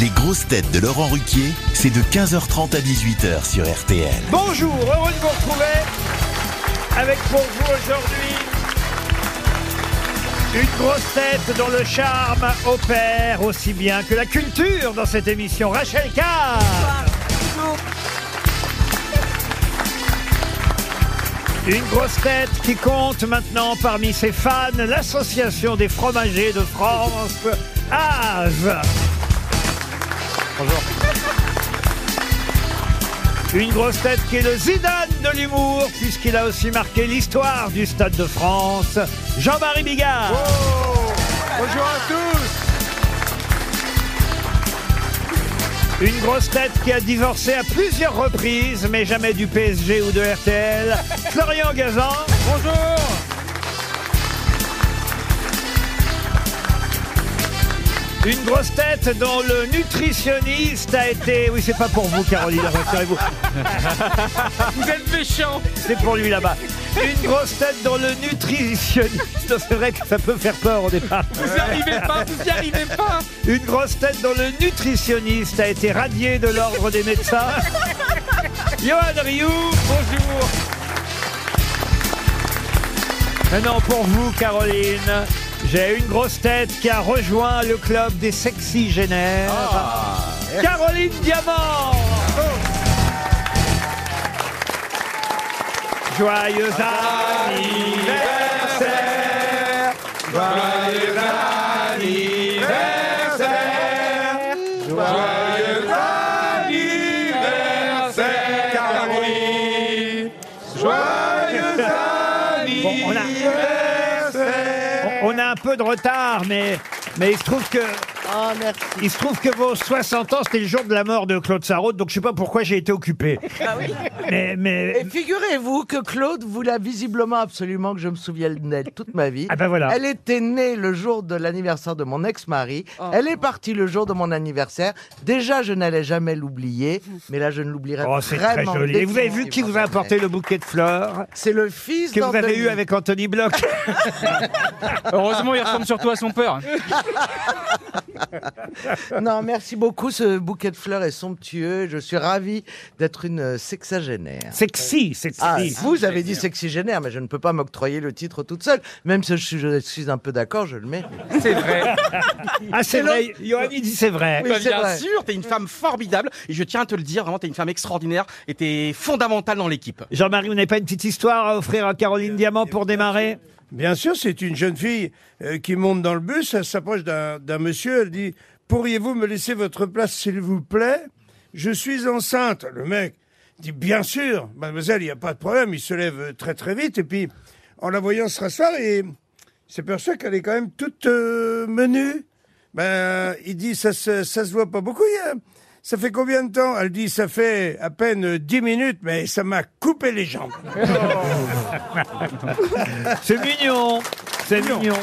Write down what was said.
Les grosses têtes de Laurent Ruquier, c'est de 15h30 à 18h sur RTL. Bonjour, heureux de vous retrouver avec pour vous aujourd'hui une grosse tête dont le charme opère aussi bien que la culture dans cette émission, Rachel Carr. Une grosse tête qui compte maintenant parmi ses fans l'association des fromagers de France, AZ. Bonjour. Une grosse tête qui est le Zidane de l'humour, puisqu'il a aussi marqué l'histoire du Stade de France, Jean-Marie Bigard. Bonjour à tous Une grosse tête qui a divorcé à plusieurs reprises, mais jamais du PSG ou de RTL, Florian Gazan. Bonjour Une grosse tête dont le nutritionniste a été... Oui, c'est pas pour vous, Caroline, rassurez-vous. Vous êtes méchant C'est pour lui là-bas. Une grosse tête dont le nutritionniste... C'est vrai que ça peut faire peur au départ. Vous n'y arrivez pas, vous n'y arrivez pas Une grosse tête dont le nutritionniste a été radié de l'ordre des médecins. Johan Rioux, bonjour. Maintenant pour vous, Caroline, j'ai une grosse tête qui a rejoint le club des sexygénaires. Caroline Diamant. Joyeux anniversaire. Joyeux anniversaire. Joyeux anniversaire, Caroline. Joyeux anniversaire. On a un peu de retard, mais, mais il se trouve que. Il se trouve que vos 60 ans, c'était le jour de la mort de Claude Sarraute, donc je sais pas pourquoi j'ai été occupé. Mais, mais, Et figurez-vous que Claude voulait visiblement absolument que je me souvienne d'elle toute ma vie. Ah ben voilà. Elle était née le jour de l'anniversaire de mon ex-mari. Elle est partie le jour de mon anniversaire. Déjà, je n'allais jamais l'oublier, mais là, je ne l'oublierai Oh, c'est très joli. Et vous avez vu qui vous a apporté le bouquet de fleurs C'est le fils que vous avez eu avec Anthony Bloch Heureusement, il ressemble surtout à son père. Non, merci beaucoup. Ce bouquet de fleurs est somptueux. Je suis ravi d'être une sexagénaire. Sexy, sexy. Ah, vous avez dit sexygénaire, mais je ne peux pas m'octroyer le titre toute seule. Même si je suis, je suis un peu d'accord, je le mets. C'est vrai. Ah, c'est vrai. Il dit c'est vrai. Oui, Bah, c'est bien vrai. sûr, t'es une femme formidable et je tiens à te le dire, vraiment, t'es une femme extraordinaire et t'es fondamentale dans l'équipe. Jean-Marie, vous n'avez pas une petite histoire à offrir à Caroline Diamant pour démarrer? Bien sûr, c'est une jeune fille euh, qui monte dans le bus, elle s'approche d'un monsieur, elle dit « Pourriez-vous me laisser votre place, s'il vous plaît? Je suis enceinte. » Le mec dit « Bien sûr, mademoiselle, il n'y a pas de problème. » Il se lève euh, très très vite et puis, en la voyant se rasseoir, il s'aperçoit qu'elle est quand même toute euh, menue. Ben, il dit « Ça se, ça se voit pas beaucoup, il y a- ça fait combien de temps? Elle dit « Ça fait à peine dix minutes, mais ça m'a coupé les jambes. » C'est mignon. C'est mignon.